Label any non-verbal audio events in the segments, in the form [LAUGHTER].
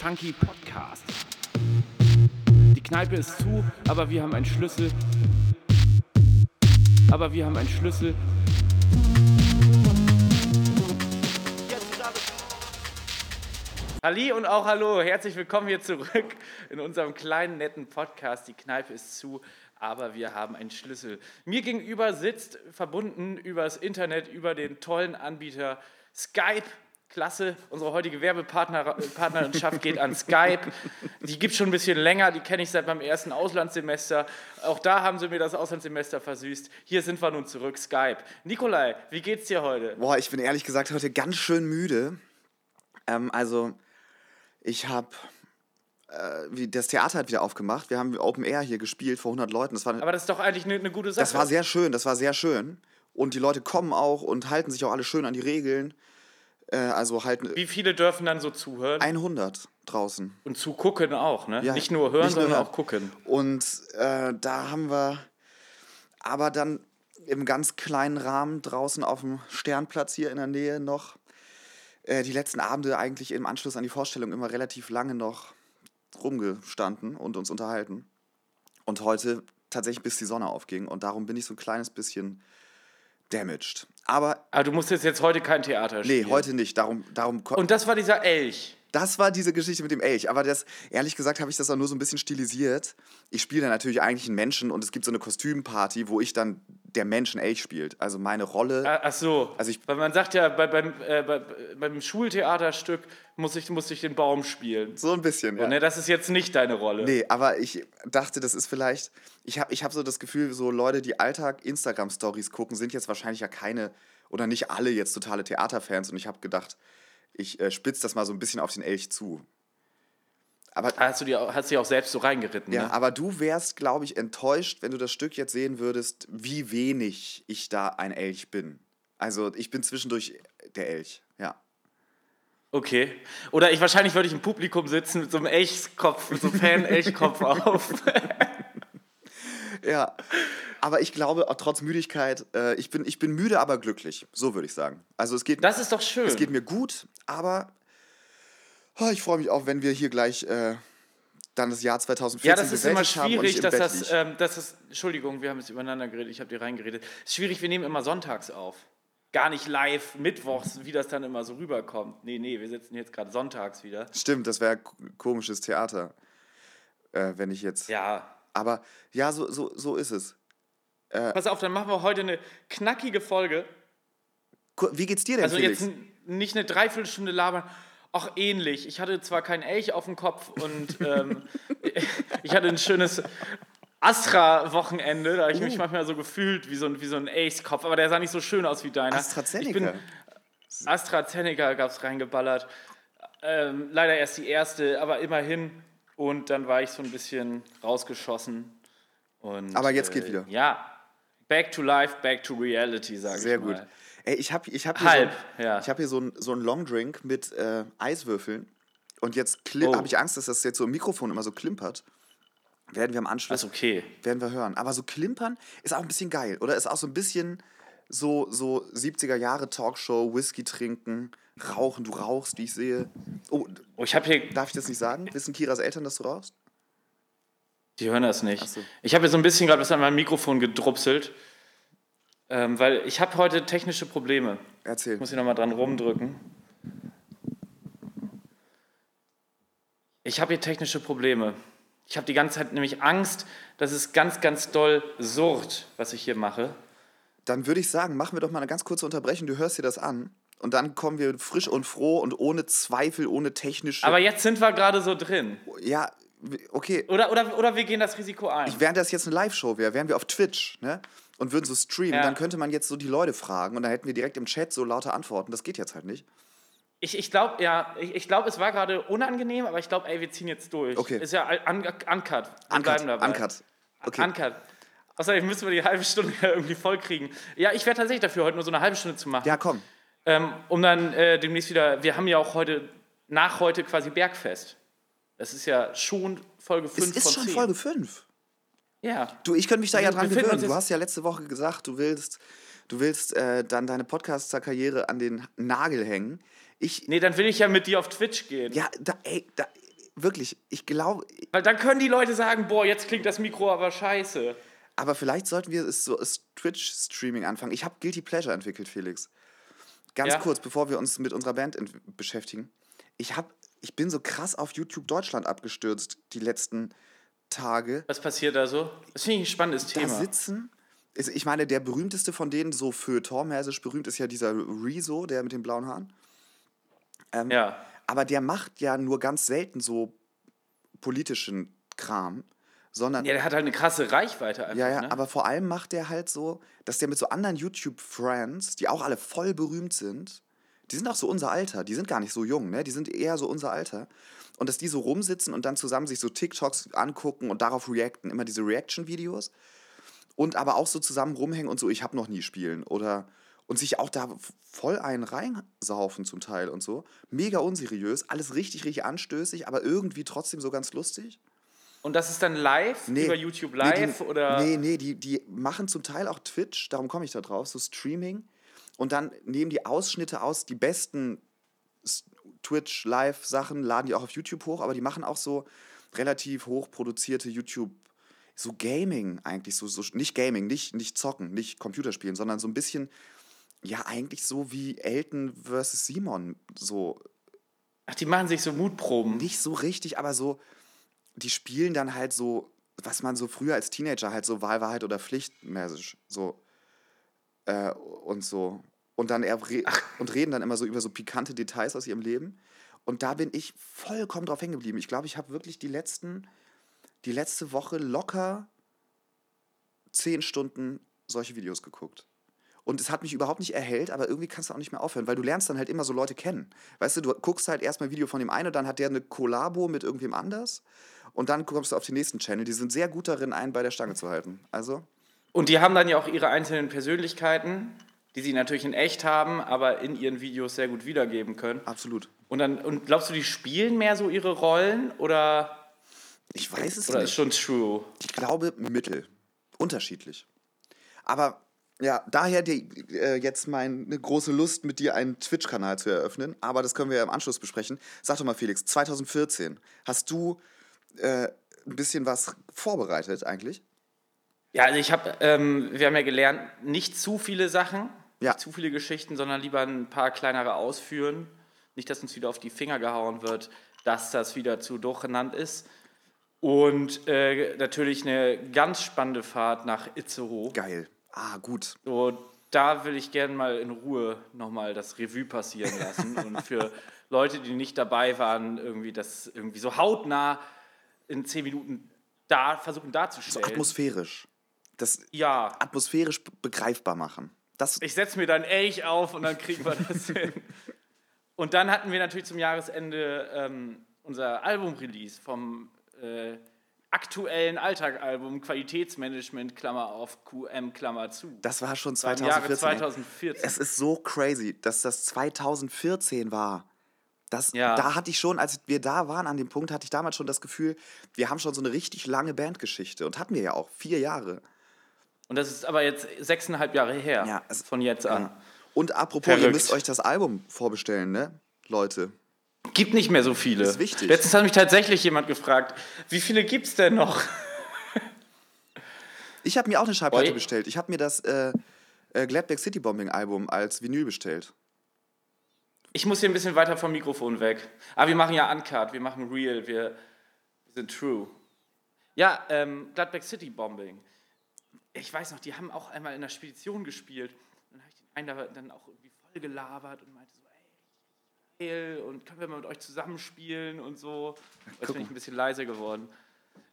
Funky Podcast. Die Kneipe ist zu, aber wir haben einen Schlüssel. Aber wir haben einen Schlüssel. Halli und auch hallo, herzlich willkommen hier zurück in unserem kleinen netten Podcast. Die Kneipe ist zu, aber wir haben einen Schlüssel. Mir gegenüber sitzt, verbunden übers Internet, über den tollen Anbieter Skype. Klasse, unsere heutige Werbepartnerschaft geht an Skype. Die gibt es schon ein bisschen länger, die kenne ich seit meinem ersten Auslandssemester. Auch da haben sie mir das Auslandssemester versüßt. Hier sind wir nun zurück, Skype. Nikolai, wie geht's dir heute? Boah, ich bin ehrlich gesagt heute ganz schön müde. Ähm, also, ich habe äh, das Theater hat wieder aufgemacht. Wir haben Open Air hier gespielt vor 100 Leuten. Das war, Aber das ist doch eigentlich eine, eine gute Sache. das war sehr schön, das war sehr schön. Und die Leute kommen auch und halten sich auch alle schön an die Regeln. Äh, also halten Wie viele dürfen dann so zuhören? 100 draußen. Und zugucken auch, ne? Ja, nicht nur hören, nicht nur sondern hören. auch gucken. Und äh, da haben wir aber dann im ganz kleinen Rahmen draußen auf dem Sternplatz hier in der Nähe noch äh, die letzten Abende eigentlich im Anschluss an die Vorstellung immer relativ lange noch rumgestanden und uns unterhalten. Und heute tatsächlich bis die Sonne aufging und darum bin ich so ein kleines bisschen damaged. Aber Aber du musstest jetzt heute kein Theater nee, spielen. heute nicht. Darum, darum Und das war dieser Elch. das war diese Geschichte mit dem Elch. Aber das, ehrlich gesagt, habe ich das auch nur so ein bisschen stilisiert. Ich spiele dann natürlich eigentlich einen Menschen und es gibt so eine Kostümparty, wo ich dann der Mensch einen Elch spielt. Also meine Rolle. Ah, Ach so. Also ich- Weil man sagt ja, bei, beim, äh, bei, beim Schultheaterstück muss ich, muss ich den Baum spielen. So ein bisschen, ja. Und, ne, das ist jetzt nicht deine Rolle. Nee, aber ich dachte, das ist vielleicht. Ich habe ich hab so das Gefühl, so Leute, die Alltag Instagram-Stories gucken, sind jetzt wahrscheinlich ja keine oder nicht alle jetzt totale Theaterfans. Und ich habe gedacht, ich äh, spitze das mal so ein bisschen auf den Elch zu. Aber, Hast du auch- hast dich auch selbst so reingeritten, ja, ne? aber du wärst, glaube ich, enttäuscht, wenn du das Stück jetzt sehen würdest, wie wenig ich da ein Elch bin. Also ich bin zwischendurch der Elch, ja. Okay. Oder ich wahrscheinlich würde ich im Publikum sitzen mit so einem Elchkopf, mit so einem Fan-Elchkopf [LAUGHS] auf. Ja, aber ich glaube, auch trotz Müdigkeit, äh, ich, bin, ich bin müde, aber glücklich. So würde ich sagen. Also es geht, Das ist doch schön. es geht mir gut, aber oh, ich freue mich auch, wenn wir hier gleich äh, dann das Jahr 2014 ja, das ist immer schwierig, dass das, ähm, dass das. Entschuldigung, wir haben jetzt übereinander geredet, ich habe dir reingeredet. ist schwierig, wir nehmen immer sonntags auf. Gar nicht live, mittwochs, wie das dann immer so rüberkommt. Nee, nee, wir sitzen jetzt gerade sonntags wieder. Stimmt, das wäre komisches Theater, äh, wenn ich jetzt. Ja. Aber ja, so, so, so ist es. Pass auf, dann machen wir heute eine knackige Folge. Wie geht's dir denn, Also Felix? jetzt nicht eine Dreiviertelstunde labern. Auch ähnlich. Ich hatte zwar keinen Elch auf dem Kopf und ähm, [LAUGHS] ich hatte ein schönes Astra-Wochenende. Da habe ich Uh. mich manchmal so gefühlt wie so ein, wie so ein Elchskopf. Aber der sah nicht so schön aus wie deiner. AstraZeneca. Ich bin, AstraZeneca gab es reingeballert. Ähm, leider erst die erste, aber immerhin. Und dann war ich so ein bisschen rausgeschossen. Und, Aber jetzt geht äh, wieder. Ja, back to life, back to reality, sage ich Sehr mal. gut. Ey, ich habe ich hab hier, Halb, so, ja. ich hab hier so einen so einen Longdrink mit äh, Eiswürfeln. Und jetzt Oh. habe ich Angst, dass das jetzt so im Mikrofon immer so klimpert. Werden wir am Anschluss Das ist okay. werden wir hören. Aber so klimpern ist auch ein bisschen geil, oder? Ist auch so ein bisschen so, so 70er Jahre Talkshow, Whisky trinken, rauchen. Du rauchst, wie ich sehe. Oh, Oh, ich habe hier darf ich das nicht sagen? Wissen Kiras Eltern, dass du rauchst? Die hören das nicht. so. Ich habe hier so ein bisschen gerade was an meinem Mikrofon gedrupselt, ähm, weil ich habe heute technische Probleme. Erzähl. Ich muss hier nochmal dran rumdrücken. Ich habe hier technische Probleme. Ich habe die ganze Zeit nämlich Angst, dass es ganz, ganz doll surrt, was ich hier mache. Dann würde ich sagen, machen wir doch mal eine ganz kurze Unterbrechung. Du hörst dir das an. Und dann kommen wir frisch und froh und ohne Zweifel, ohne technische. Aber jetzt sind wir gerade so drin. ja, okay. Oder, oder, oder wir gehen das Risiko ein. Während das jetzt eine Live-Show wäre, wären wir auf Twitch, ne? Und würden so streamen, Ja. dann könnte man jetzt so die Leute fragen und dann hätten wir direkt im Chat so lauter Antworten. Das geht jetzt halt nicht. Ich, ich glaube, ja, ich, ich glaube, es war gerade unangenehm, aber ich glaube, ey, wir ziehen jetzt durch. Okay. Ist ja un uncut. Wir Uncut, bleiben dabei. uncut. Okay. Uncut. Außerdem müssen wir die halbe Stunde [LAUGHS] ja irgendwie voll kriegen. Ja, ich wäre tatsächlich dafür, heute nur so eine halbe Stunde zu machen. Ja, komm. Ähm, um dann äh, demnächst wieder, wir haben ja auch heute, nach heute quasi Bergfest. Das ist ja schon Folge 5 Es ist von schon 10. Folge 5. Ja. Du, ich könnte mich da Wir ja dran gewöhnen. Du hast ja letzte Woche gesagt, du willst, du willst äh, dann deine Podcaster-Karriere an den Nagel hängen. Ich, Nee, dann will ich ja mit dir auf Twitch gehen. ja, da, ey, da, Wirklich, ich glaube, Weil dann können die Leute sagen, boah, jetzt klingt das Mikro aber scheiße. aber vielleicht sollten wir es so als Twitch-Streaming anfangen. Ich habe Guilty Pleasure entwickelt, Felix. Ganz Ja. kurz, bevor wir uns mit unserer Band beschäftigen. Ich, hab, ich bin so krass auf YouTube Deutschland abgestürzt die letzten Tage. Was passiert da so? Das finde ich ein spannendes Da Thema. sitzen. ist- Ich meine, der berühmteste von denen, so für mäßig berühmt, ist ja dieser Rezo, der mit den blauen Haaren. Ähm, Ja. Aber der macht ja nur ganz selten so politischen Kram, sondern Ja, der hat halt eine krasse Reichweite einfach. Ja, ja, ne? aber vor allem macht der halt so, dass der mit so anderen YouTube-Friends, die auch alle voll berühmt sind, die sind auch so unser Alter, die sind gar nicht so jung, ne? Die sind eher so unser Alter. Und dass die so rumsitzen und dann zusammen sich so TikToks angucken und darauf reacten, immer diese Reaction-Videos. Und aber auch so zusammen rumhängen und so, ich hab noch nie spielen. Oder und sich auch da voll einen reinsaufen zum Teil und so. Mega unseriös, alles richtig, richtig anstößig, aber irgendwie trotzdem so ganz lustig. Und das ist dann live über YouTube Nee, Live die, oder? Nee, nee, die, die machen zum Teil auch Twitch, darum komme ich da drauf, so Streaming. Und dann nehmen die Ausschnitte aus, die besten Twitch-Live-Sachen, laden die auch auf YouTube hoch, aber die machen auch so relativ hochproduzierte YouTube, so Gaming eigentlich, so, so nicht Gaming, nicht, nicht Zocken, nicht Computerspielen, sondern so ein bisschen, ja, eigentlich so wie Elton versus Simon, so Ach, die machen sich so Mutproben. nicht so richtig, aber so, die spielen dann halt so, was man so früher als Teenager halt so Wahlwahrheit oder Pflichtmäßig so äh, und so. Und dann er re und reden dann immer so über so pikante Details aus ihrem Leben. Und da bin ich vollkommen drauf hängen geblieben. Ich glaube, ich habe wirklich die letzten, die letzte Woche locker zehn Stunden solche Videos geguckt. Und es hat mich überhaupt nicht erhellt, aber irgendwie kannst du auch nicht mehr aufhören, weil du lernst dann halt immer so Leute kennen. Weißt du, du guckst halt erstmal ein Video von dem einen und dann hat der eine Kollabo mit irgendwem anders und dann kommst du auf den nächsten Channel. Die sind sehr gut darin, einen bei der Stange zu halten. Also, Und die haben dann ja auch ihre einzelnen Persönlichkeiten, die sie natürlich in echt haben, aber in ihren Videos sehr gut wiedergeben können. absolut. Und dann und glaubst du, die spielen mehr so ihre Rollen oder Ich weiß es oder ist nicht. schon true? Ich glaube, mittel. Unterschiedlich. Aber ja, daher die, äh, jetzt meine große Lust, mit dir einen Twitch-Kanal zu eröffnen. Aber das können wir ja im Anschluss besprechen. Sag doch mal, Felix, 2014, hast du äh, ein bisschen was vorbereitet eigentlich? Ja, also ich habe, ähm, wir haben ja gelernt, nicht zu viele Sachen, Ja. nicht zu viele Geschichten, sondern lieber ein paar kleinere ausführen. Nicht, dass uns wieder auf die Finger gehauen wird, dass das wieder zu durcheinander ist. Und äh, natürlich eine ganz spannende Fahrt nach Itzehoe. Geil. Ah, gut. So, da will ich gerne mal in Ruhe nochmal das Revue passieren lassen und für [LAUGHS] Leute, die nicht dabei waren, irgendwie das irgendwie so hautnah in zehn Minuten da versuchen So darzustellen. atmosphärisch. Das ja, atmosphärisch be- begreifbar machen. Das, ich setze mir dann Elch auf und dann kriegen wir das [LAUGHS] hin. Und dann hatten wir natürlich zum Jahresende ähm, unser Album-Release vom äh, aktuellen Alltagalbum Qualitätsmanagement, Klammer auf, QM, Klammer zu. das war schon War im Jahre 2014. 2014. Es ist so crazy, dass das 2014 war. Das, Ja. Da hatte ich schon, als wir da waren, an dem Punkt, hatte ich damals schon das Gefühl, wir haben schon so eine richtig lange Bandgeschichte. Und hatten wir ja auch, vier Jahre. Und das ist aber jetzt sechseinhalb Jahre her, Ja, es- von jetzt an. Und apropos, ihr Verrückt. müsst euch das Album vorbestellen, ne? Leute. Gibt nicht mehr so viele. Ist wichtig. Letztens hat mich tatsächlich jemand gefragt, wie viele gibt es denn noch? [LAUGHS] Ich habe mir auch eine Schallplatte Oi. bestellt. Ich habe mir das äh, äh, Gladback City Bombing Album als Vinyl bestellt. Ich muss hier ein bisschen weiter vom Mikrofon weg. Aber wir machen ja Uncut, wir machen Real, wir, wir sind True. Ja, ähm, Gladback City Bombing. Ich weiß noch, die haben auch einmal in der Spedition gespielt. Dann habe ich den einen da dann auch irgendwie voll gelabert und meinte so, ey, geil und können wir mal mit euch zusammenspielen und so. Jetzt bin ich ein bisschen leiser geworden.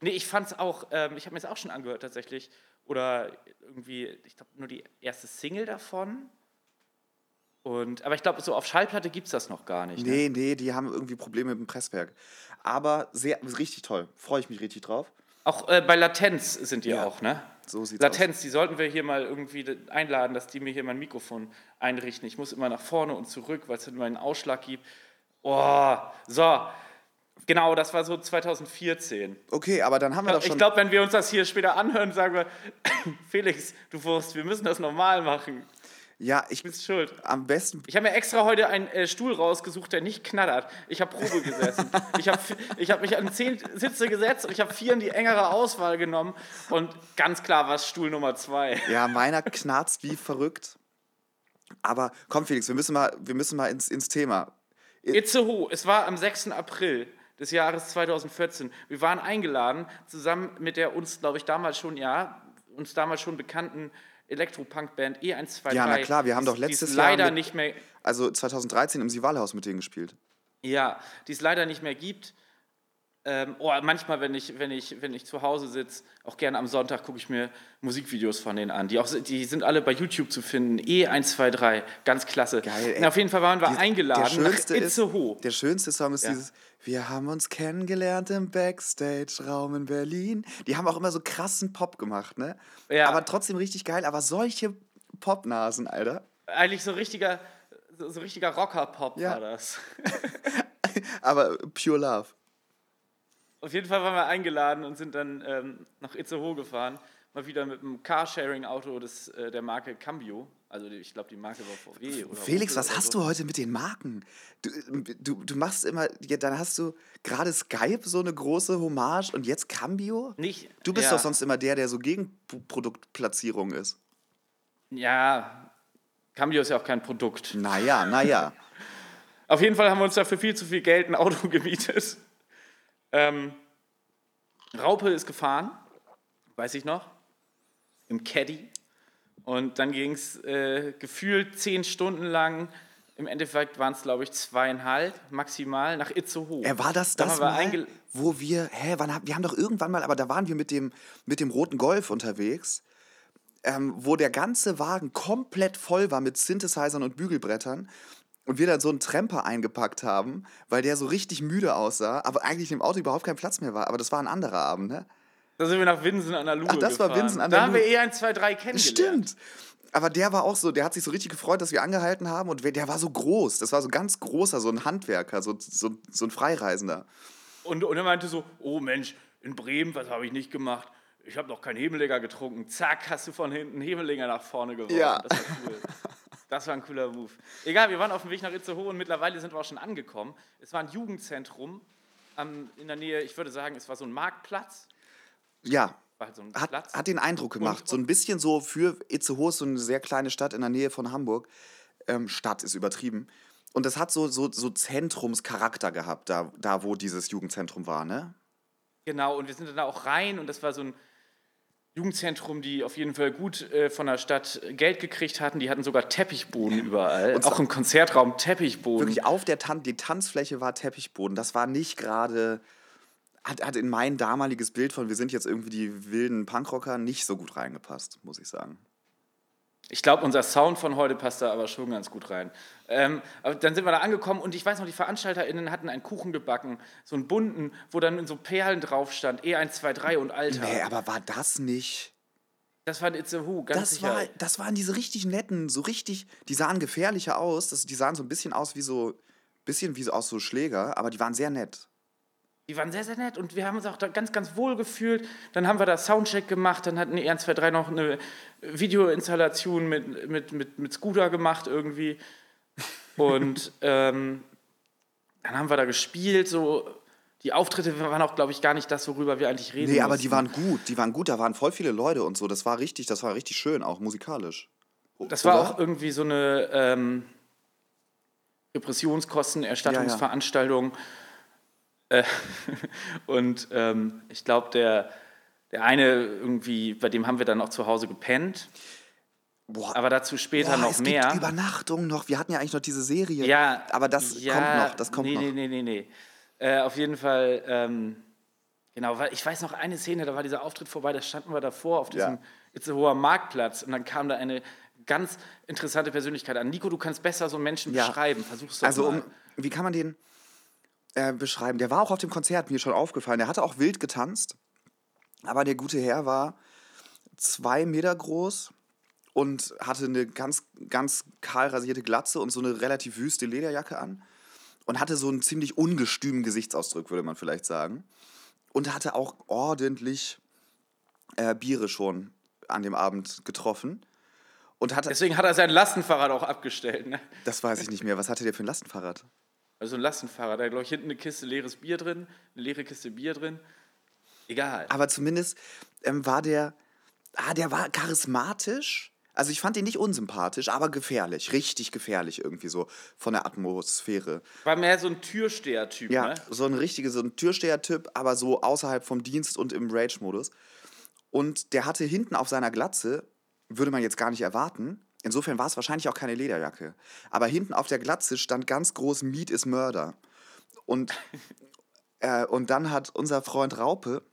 Nee, ich fand's auch, ähm, ich habe mir das auch schon angehört tatsächlich. Oder irgendwie, ich glaube, nur die erste Single davon. Und, aber ich glaube, so auf Schallplatte gibt es das noch gar nicht. Ne? Nee, nee, die haben irgendwie Probleme mit dem Presswerk. Aber sehr, richtig toll. Freue ich mich richtig drauf. Auch äh, bei Latenz sind die Ja. auch, ne? So Latenz, die sollten wir hier mal irgendwie de- einladen, dass die mir hier mein Mikrofon einrichten. Ich muss immer nach vorne und zurück, weil es dann immer einen Ausschlag gibt. Oh, so. Genau, das war so 2014. aus. Okay, aber dann haben wir doch schon. Ich glaube, wenn wir uns das hier später anhören, sagen wir, [COUGHS] Felix, du Wurst, wir müssen das normal machen. Ja, ich bist schuld. am besten. Ich habe mir extra heute einen äh, Stuhl rausgesucht, der nicht knattert. Ich habe Probe gesessen. ich habe ich hab mich an zehn Sitze gesetzt und ich habe vier in die engere Auswahl genommen. Und ganz klar war es Stuhl Nummer zwei. Ja, meiner knarzt wie verrückt. Aber komm, Felix, wir müssen mal, wir müssen mal ins, ins Thema. Itzehoe, es war am 6. April des Jahres 2014. Wir waren eingeladen, zusammen mit der uns, glaube ich, damals schon, ja, uns damals schon bekannten Elektropunk-Band E123. Ja, na klar, wir haben doch letztes Jahr leider mit- nicht mehr Also 2013 im Sivalhaus mit denen gespielt. Ja, die es leider nicht mehr gibt. Ähm, oh, manchmal, wenn ich, wenn, ich, wenn ich zu Hause sitze, auch gerne am Sonntag gucke ich mir Musikvideos von denen an. Die, auch, die sind alle bei YouTube zu finden. E123, ganz klasse. Geil. Na, auf jeden Fall waren wir eingeladen nach schönste ist, Itzehoe. der schönste Song ist Ja. dieses Wir haben uns kennengelernt im Backstage-Raum in Berlin. Die haben auch immer so krassen Pop gemacht, ne? Ja. Aber trotzdem richtig geil. Aber solche Popnasen, Alter. Eigentlich so richtiger, so, so richtiger Rocker-Pop Ja. war das. [LAUGHS] Aber pure Love. Auf jeden Fall waren wir eingeladen und sind dann ähm, nach Itzehoe gefahren. Mal wieder mit einem Carsharing-Auto des, äh, der Marke Cambio. Also die, ich glaube, die Marke war VW. Oder Felix, Opel was oder hast so. du heute mit den Marken? Du, du, du machst immer, ja, dann hast du gerade Skype so eine große Hommage und jetzt Cambio? Nicht, Du bist ja, doch sonst immer der, der so gegen Produktplatzierung ist. Ja, Cambio ist ja auch kein Produkt. Naja, naja. [LAUGHS] Auf jeden Fall haben wir uns dafür viel zu viel Geld ein Auto [LAUGHS] gemietet. Ähm, Raupe ist gefahren, weiß ich noch, im Caddy. Und dann ging es äh, gefühlt zehn Stunden lang, im Endeffekt waren es, glaube ich, zweieinhalb maximal, nach Itzehoe. Er war das Da das wir mal, wo wir, hä, wann, wir haben doch irgendwann mal, aber da waren wir mit dem, mit dem roten Golf unterwegs, ähm, wo der ganze Wagen komplett voll war mit Synthesizern und Bügelbrettern und wir dann so einen Tremper eingepackt haben, weil der so richtig müde aussah, aber eigentlich im Auto überhaupt kein Platz mehr war. Aber das war ein anderer Abend, ne? Da sind wir nach Winsen an der Luhe Ach, das war gefahren. Winsen an der Da haben wir eh 1, 2, 3 kennengelernt. Stimmt. Aber der war auch so, der hat sich so richtig gefreut, dass wir angehalten haben und der war so groß. Das war so ganz großer, so ein Handwerker, so, so, so ein Freireisender. Und, und er meinte so, oh Mensch, in Bremen, was habe ich nicht gemacht? Ich habe noch keinen Hebelänger getrunken. Zack, hast du von hinten Hebelänger nach vorne geworfen. Ja. Das war cool. [LAUGHS] Das war ein cooler Move. Egal, wir waren auf dem Weg nach Itzehoe und mittlerweile sind wir auch schon angekommen. Es war ein Jugendzentrum am, in der Nähe, ich würde sagen, es war so ein Marktplatz. Ja, halt so ein hat, hat den Eindruck gemacht. Und- so ein bisschen so für Itzehoe, ist so eine sehr kleine Stadt in der Nähe von Hamburg. Ähm, Stadt ist übertrieben. Und das hat so, so, so Zentrumscharakter gehabt, da, da wo dieses Jugendzentrum war, ne? Genau, und wir sind dann da auch rein und das war so ein Jugendzentrum, die auf jeden Fall gut äh, von der Stadt Geld gekriegt hatten. Die hatten sogar Teppichboden überall. Und auch im Konzertraum Teppichboden. Wirklich auf der Tan die Tanzfläche war Teppichboden. Das war nicht gerade, hat, hat in mein damaliges Bild von, wir sind jetzt irgendwie die wilden Punkrocker, nicht so gut reingepasst, muss ich sagen. Ich glaube, unser Sound von heute passt da aber schon ganz gut rein. Ähm, aber dann sind wir da angekommen und ich weiß noch, die VeranstalterInnen hatten einen Kuchen gebacken, so einen bunten, wo dann in so Perlen drauf stand, E123 und Alter. Nee, aber war das nicht. das war in Itzehoe, ganz Das, sicher. war, das waren diese richtig netten, so richtig, die sahen gefährlicher aus. Das, die sahen so ein bisschen aus wie so, bisschen wie so aus so Schläger, aber die waren sehr nett. Die waren sehr, sehr nett und wir haben uns auch da ganz, ganz wohl gefühlt. Dann haben wir da Soundcheck gemacht, dann hatten die 1, 2, 3 noch eine Videoinstallation mit, mit, mit, mit Scooter gemacht irgendwie. Und [LAUGHS] ähm, dann haben wir da gespielt, so. Die Auftritte waren auch, glaube ich, gar nicht das, worüber wir eigentlich reden Nee, aber die mussten. waren gut, die waren gut, da waren voll viele Leute und so. Das war richtig, das war richtig schön, auch musikalisch. Das war Oder? auch irgendwie so eine ähm, Repressionskostenerstattungsveranstaltung. Äh, [LAUGHS] und ähm, ich glaube, der, der eine irgendwie, bei dem haben wir dann auch zu Hause gepennt. Boah, Aber dazu später boah, noch es mehr. gibt Übernachtung noch. Wir hatten ja eigentlich noch diese Serie. ja, aber das ja, kommt noch, das kommt nee, noch. Nee, nee, nee, nee. Äh, auf jeden Fall, ähm, genau, weil ich weiß noch eine Szene, da war dieser Auftritt vorbei, da standen wir davor auf diesem Ja. Itzehoer Marktplatz und dann kam da eine ganz interessante Persönlichkeit an. Nico, du kannst besser so Menschen Ja. beschreiben. Versuch's doch Also, mal. um, wie kann man den äh, beschreiben? Der war auch auf dem Konzert, mir schon aufgefallen. Der hatte auch wild getanzt. Aber der gute Herr war zwei Meter groß und hatte eine ganz, ganz kahl rasierte Glatze und so eine relativ wüste Lederjacke an. Und hatte so einen ziemlich ungestümen Gesichtsausdruck, würde man vielleicht sagen. Und hatte auch ordentlich äh, Biere schon an dem Abend getroffen. Und hat, Deswegen hat er sein Lastenfahrrad auch abgestellt. Ne? das weiß ich nicht mehr. Was hatte der für ein Lastenfahrrad? Also ein Lastenfahrrad, da glaube ich, hinten eine Kiste leeres Bier drin, eine leere Kiste Bier drin. Egal. Aber zumindest ähm, war der, ah, der war charismatisch. Also ich fand ihn nicht unsympathisch, aber gefährlich, richtig gefährlich irgendwie so von der Atmosphäre. War mehr so ein Türsteher-Typ, Ja, ne? so ein richtiger, so ein Türsteher-Typ, aber so außerhalb vom Dienst und im Rage-Modus. Und der hatte hinten auf seiner Glatze, würde man jetzt gar nicht erwarten, insofern war es wahrscheinlich auch keine Lederjacke, aber hinten auf der Glatze stand ganz groß Meat is Murder. Und, [LAUGHS] äh, und dann hat unser Freund Raupe,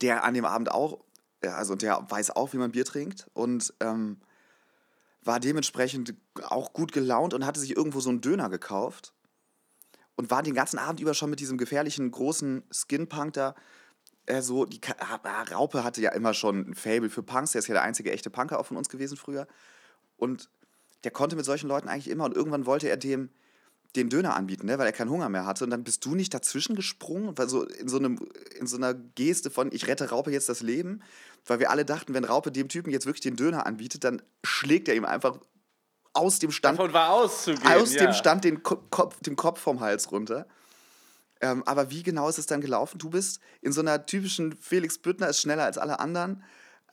der an dem Abend auch, also der weiß auch, wie man Bier trinkt und ähm, war dementsprechend auch gut gelaunt und hatte sich irgendwo so einen Döner gekauft und war den ganzen Abend über schon mit diesem gefährlichen großen Skinpunk da äh, so, die ah, Raupe hatte ja immer schon ein Fable für Punks, der ist ja der einzige echte Punker auch von uns gewesen früher. Und der konnte mit solchen Leuten eigentlich immer und irgendwann wollte er dem den Döner anbieten, ne, weil er keinen Hunger mehr hatte. Und dann bist du nicht dazwischen gesprungen, weil so in so, einem, in so einer Geste von ich rette Raupe jetzt das Leben, weil wir alle dachten, wenn Raupe dem Typen jetzt wirklich den Döner anbietet, dann schlägt er ihm einfach aus dem Stand Davon war auszugehen. aus ja. dem Stand den Ko Kopf, dem Kopf vom Hals runter. Ähm, aber wie genau ist es dann gelaufen? Du bist in so einer typischen Felix Büttner ist schneller als alle anderen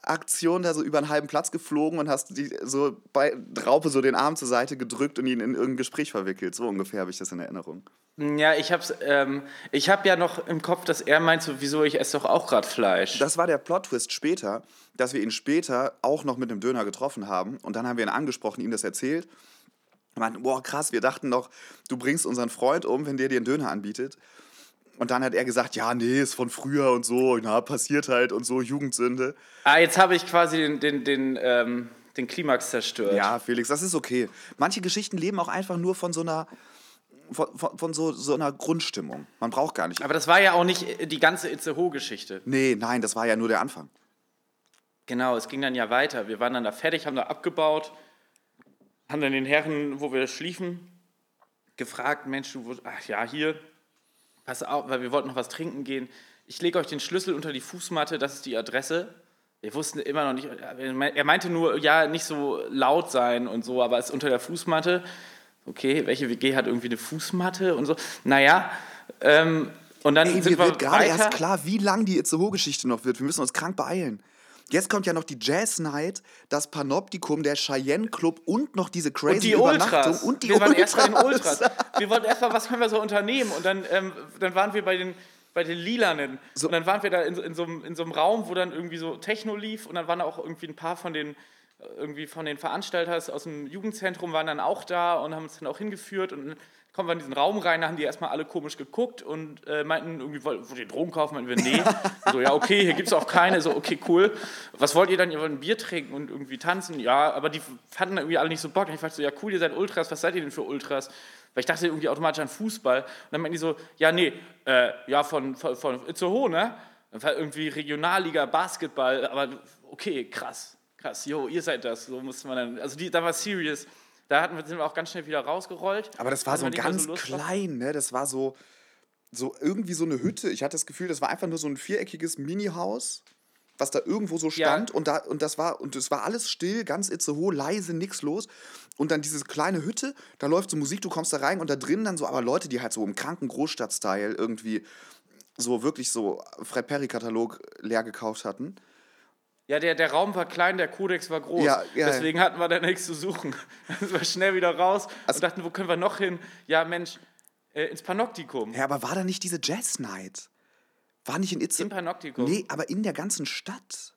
Aktion da so über einen halben Platz geflogen und hast die so bei Raupe so den Arm zur Seite gedrückt und ihn in irgendein Gespräch verwickelt. So ungefähr habe ich das in Erinnerung. Ja, ich hab's, ähm, ich hab ja noch im Kopf, dass er meint, so, wieso ich esse doch auch gerade Fleisch. Das war der Plot-Twist später, dass wir ihn später auch noch mit einem Döner getroffen haben. Und dann haben wir ihn angesprochen, ihm das erzählt. Und meinten, boah, krass, wir dachten noch, du bringst unseren Freund um, wenn der dir einen Döner anbietet. Und dann hat er gesagt, ja, nee, ist von früher und so, na, passiert halt und so, Jugendsünde. ah, jetzt habe ich quasi den, den, den, ähm, den Klimax zerstört. Ja, Felix, das ist okay. Manche Geschichten leben auch einfach nur von so einer, von, von, von so, so einer Grundstimmung. Man braucht gar nicht. Aber das war ja auch nicht die ganze Itzehoe-Geschichte. Nee, nein, das war ja nur der Anfang. Genau, es ging dann ja weiter. Wir waren dann da fertig, haben da abgebaut, haben dann den Herren, wo wir schliefen, gefragt, Mensch, du, ach ja, hier, pass auf, weil wir wollten noch was trinken gehen. Ich lege euch den Schlüssel unter die Fußmatte, das ist die Adresse. Wir wussten immer noch nicht, er meinte nur, ja, nicht so laut sein und so, aber es ist unter der Fußmatte. Okay, welche WG hat irgendwie eine Fußmatte und so? Naja, ähm, und dann Ey, sind wir wird gerade erst klar, wie lang die Itzehoe-Geschichte noch wird. Wir müssen uns krank beeilen. Jetzt kommt ja noch die Jazz Night, das Panoptikum, der Cheyenne Club und noch diese crazy Und die Übernachtung Ultras. und die wir waren Ultras. erst bei den Ultras. Wir wollten erst mal, was können wir so unternehmen? Und dann, ähm, dann waren wir bei den, bei den Lilanen. So. Und dann waren wir da in, so- in, so einem, in so einem Raum, wo dann irgendwie so Techno lief. Und dann waren da auch irgendwie ein paar von den, irgendwie von den Veranstaltern aus dem Jugendzentrum waren dann auch da und haben uns dann auch hingeführt. Und dann kommen wir in diesen Raum rein, da haben die erstmal alle komisch geguckt und äh, meinten irgendwie, wollt wollt ihr Drogen kaufen? Meinten wir, nee. [LAUGHS] so, ja, okay, hier gibt es auch keine. So, okay, cool. Was wollt ihr dann? Ihr wollt ein Bier trinken und irgendwie tanzen? Ja, aber die fanden irgendwie alle nicht so Bock. Und ich war so, ja, cool, ihr seid Ultras, was seid ihr denn für Ultras? Weil ich dachte irgendwie automatisch an Fußball. Und dann meinten die so, ja, nee, äh, ja, von, von, von Itzehoe, ne? Irgendwie Regionalliga, Basketball, aber okay, krass, krass, jo, ihr seid das. So musste man dann, also die, da war serious. Da hatten wir, sind wir auch ganz schnell wieder rausgerollt. Aber das war so ganz drauf. klein, ne? Das war so, so irgendwie so eine Hütte. Ich hatte das Gefühl, das war einfach nur so ein viereckiges Mini-Haus, was da irgendwo so Ja. stand. Und, da, und das war, und es war alles still, ganz Itzehoe, leise, nix los. Und dann diese kleine Hütte, da läuft so Musik, du kommst da rein und da drin dann so, aber Leute, die halt so im kranken Großstadt-Style irgendwie so wirklich so Fred Perry-Katalog leer gekauft hatten. Ja, der, der Raum war klein, der Kodex war groß. Ja, ja, Deswegen hatten wir da nichts zu suchen. [LAUGHS] Sind wir schnell wieder raus Also- und dachten, wo können wir noch hin? Ja, Mensch, äh, ins Panoptikum. Ja, aber war da nicht diese Jazz Night? War nicht in Itze? Im Panoptikum? Nee, aber in der ganzen Stadt.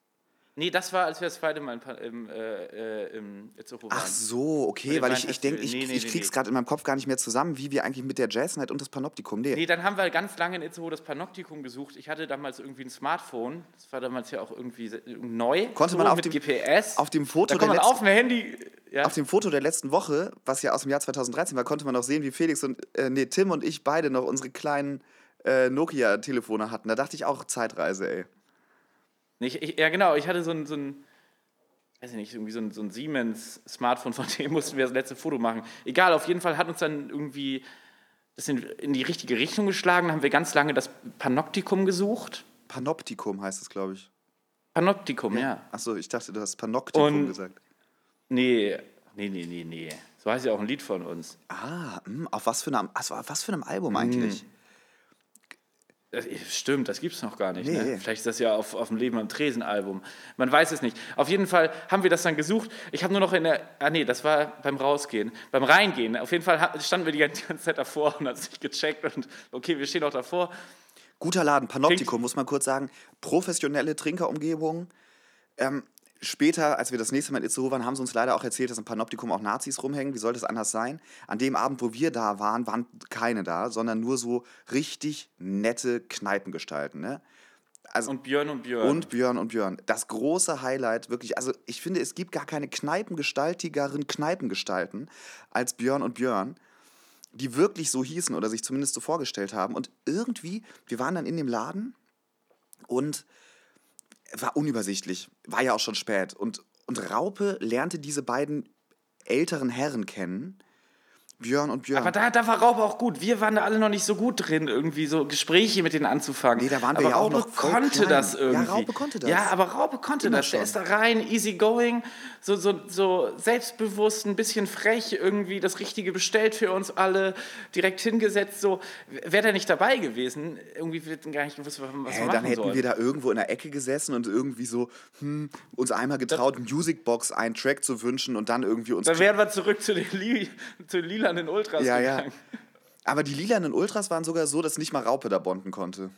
Nee, das war, als wir das zweite Mal im, äh, äh, im Itzehoe waren. Ach so, okay, weil ich, ich denke, ich, Nee, nee, ich krieg's nee. gerade in meinem Kopf gar nicht mehr zusammen, wie wir eigentlich mit der Jazz Night und das Panoptikum. Nee. Nee, dann haben wir ganz lange in Itzehoe das Panoptikum gesucht. Ich hatte damals irgendwie ein Smartphone. Das war damals ja auch irgendwie neu. Konnte so, man auf mit dem- GPS. auf dem Foto da konnte man der auf dem Handy. Ja. Auf dem Foto der letzten Woche, was ja aus dem Jahr 2013 war, konnte man noch sehen, wie Felix und äh, nee, Tim und ich beide noch unsere kleinen äh, Nokia-Telefone hatten. Da dachte ich auch Zeitreise, ey. Ich, ich, ja, genau. Ich hatte so ein, so ein weiß ich nicht, irgendwie so ein, so ein Siemens-Smartphone, [LAUGHS] von dem mussten wir das letzte Foto machen. Egal, auf jeden Fall hat uns dann irgendwie das in, in die richtige Richtung geschlagen. Dann haben wir ganz lange das Panoptikum gesucht. Panoptikum heißt es, glaube ich. Panoptikum, ja. Achso, ich dachte, du hast Panoptikum Und- gesagt. Nee, nee, nee, nee, nee. So heißt ja auch ein Lied von uns. Ah, mh, auf was für einem, also auf was für einem Album eigentlich? Das, stimmt, das gibt es noch gar nicht. Nee. Ne? Vielleicht ist das ja auf, auf dem Leben am Tresen-Album. Man weiß es nicht. Auf jeden Fall haben wir das dann gesucht. Ich habe nur noch in der. Ah, nee, das war beim Rausgehen. Beim Reingehen. Auf jeden Fall standen wir die ganze [LAUGHS] Zeit davor und hat sich gecheckt und okay, wir stehen auch davor. Guter Laden, Panoptikum, muss man kurz sagen. Professionelle Trinkerumgebung. Ähm, später, als wir das nächste Mal in Itzehoe waren, haben sie uns leider auch erzählt, dass im Panoptikum auch Nazis rumhängen. Wie sollte es anders sein? An dem Abend, wo wir da waren, waren keine da, sondern nur so richtig nette Kneipengestalten. Ne? Also, Und Björn und Björn. Und Björn und Björn. Das große Highlight, wirklich. Also, ich finde, es gibt gar keine kneipengestaltigeren Kneipengestalten als Björn und Björn, die wirklich so hießen oder sich zumindest so vorgestellt haben. Und irgendwie, wir waren dann in dem Laden und war unübersichtlich. War ja auch schon spät. Und, und Raupe lernte diese beiden älteren Herren kennen. Björn und Björn. Aber da, da war Raupe auch gut. Wir waren da alle noch nicht so gut drin, irgendwie so Gespräche mit denen anzufangen. Nee, da waren wir aber ja auch noch voll konnte klein. das Ja, irgendwie. Raupe konnte das. Ja, aber Raupe konnte Immer das. Der schon. ist da rein, easy going, so, so, so selbstbewusst, ein bisschen frech, irgendwie das Richtige bestellt für uns alle, direkt hingesetzt. So, wäre der nicht dabei gewesen, irgendwie wir hätten gar nicht gewusst, was wir Hä, machen dann hätten sollen. wir da irgendwo in der Ecke gesessen und irgendwie so hm, uns einmal getraut, Musicbox einen Track zu wünschen und dann irgendwie uns. Dann wären wir zurück zu den, Li zu den lilanen Ultras ja, ja. gegangen. Aber die lilanen Ultras waren sogar so, dass nicht mal Raupe da bonden konnte.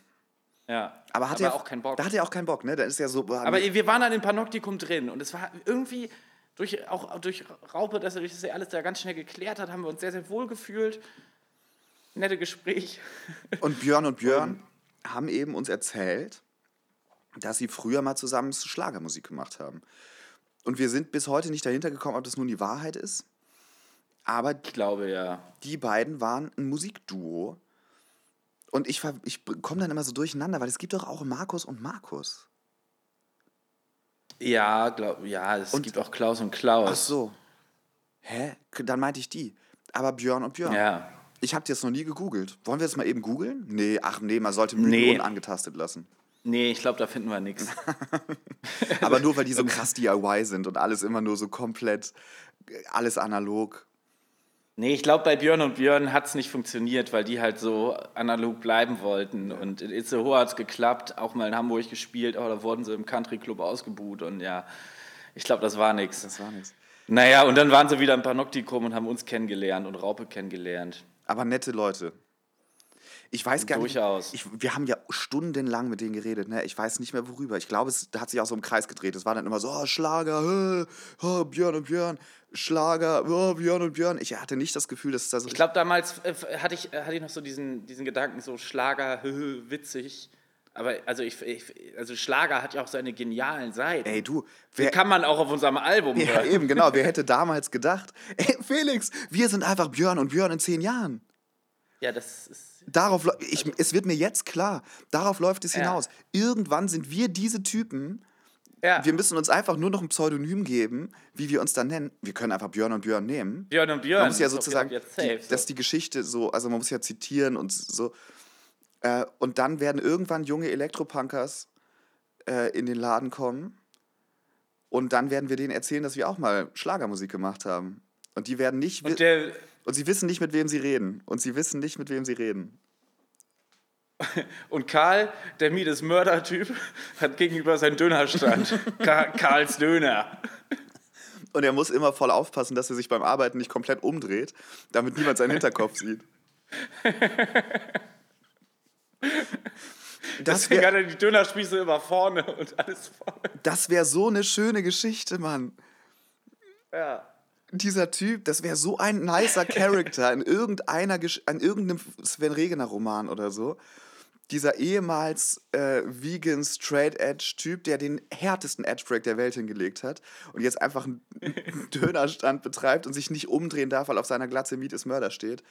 Ja. Aber hat Aber er auch keinen Bock. Da hat er auch keinen Bock, ne? Da ist ja so. Aber wir waren dann im Panoptikum drin und es war irgendwie, durch, auch durch Raupe, dass er das er alles da ganz schnell geklärt hat, haben wir uns sehr, sehr wohl gefühlt. Nette Gespräch. Und Björn und Björn haben eben uns erzählt, dass sie früher mal zusammen Schlagermusik gemacht haben. Und wir sind bis heute nicht dahinter gekommen, ob das nun die Wahrheit ist. Aber Ich glaube ja. die beiden waren ein Musikduo. Und ich, ich komme dann immer so durcheinander, weil es gibt doch auch Markus und Markus. Ja, glaub, ja, es Und- gibt auch Klaus und Klaus. Ach so. Hä? Dann meinte ich die. Aber Björn und Björn. Ja. Ich habe jetzt noch nie gegoogelt. Wollen wir das mal eben googeln? Nee, ach nee, man sollte Nee. Millionen angetastet lassen. Nee, ich glaube, da finden wir nichts. [LAUGHS] Aber nur weil die so [LAUGHS] krass DIY sind und alles immer nur so komplett, äh, alles analog. Nee, ich glaube, bei Björn und Björn hat es nicht funktioniert, weil die halt so analog bleiben wollten. Und in Itzehoe hat es geklappt, auch mal in Hamburg gespielt, aber da wurden sie im Country Club ausgebuht und ja, ich glaube, das war nichts. Das war nichts. Naja, und dann waren sie wieder im Panoptikum und haben uns kennengelernt und Raupe kennengelernt. Aber nette Leute. Ich weiß gar Durchaus. nicht. Ich, wir haben ja stundenlang mit denen geredet, ne? Ich weiß nicht mehr worüber. Ich glaube, es hat sich auch so im Kreis gedreht. Es war dann immer so, oh, Schlager, äh, oh, Björn und Björn, Schlager, oh, Björn und Björn. Ich hatte nicht das Gefühl, dass es da so Ich glaube, damals äh, hatte, ich, hatte ich noch so diesen, diesen Gedanken, so Schlager, witzig. Aber also, ich, ich, also Schlager hat ja auch seine genialen Seiten. Ey, du, Die wer, kann man auch auf unserem Album ja, hören. eben, genau. Wer [LAUGHS] hätte damals gedacht, ey, Felix, wir sind einfach Björn und Björn in zehn Jahren. Ja, das ist. Darauf, ich, es wird mir jetzt klar, darauf läuft es Ja. hinaus. Irgendwann sind wir diese Typen, Ja, wir müssen uns einfach nur noch ein Pseudonym geben, wie wir uns dann nennen. Wir können einfach Björn und Björn nehmen. Björn und Björn. Man muss ja sozusagen, jetzt die, safe, dass die Geschichte so, also man muss ja zitieren und so. Äh, und dann werden irgendwann junge Elektropunkers äh, in den Laden kommen und dann werden wir denen erzählen, dass wir auch mal Schlagermusik gemacht haben. Und die werden nicht, Und der, und sie wissen nicht, mit wem sie reden. Und sie wissen nicht, mit wem sie reden. Und Karl, der Mides Mörder-Typ, hat gegenüber seinen Dönerstand. [LAUGHS] Ka Karls Döner. Und er muss immer voll aufpassen, dass er sich beim Arbeiten nicht komplett umdreht, damit niemand seinen Hinterkopf sieht. [LAUGHS] Das Deswegen wäre hat er die Dönerspieße immer vorne und alles vorne. das wär so eine schöne Geschichte, Mann. Ja. Dieser Typ, das wäre so ein nicer Charakter in irgendeiner, an irgendeinem Sven Regener Roman oder so. Dieser ehemals äh, vegan straight edge Typ, der den härtesten Edge Break der Welt hingelegt hat und jetzt einfach einen [LAUGHS] Dönerstand betreibt und sich nicht umdrehen darf, weil auf seiner Glatze Miet ist Mörder steht.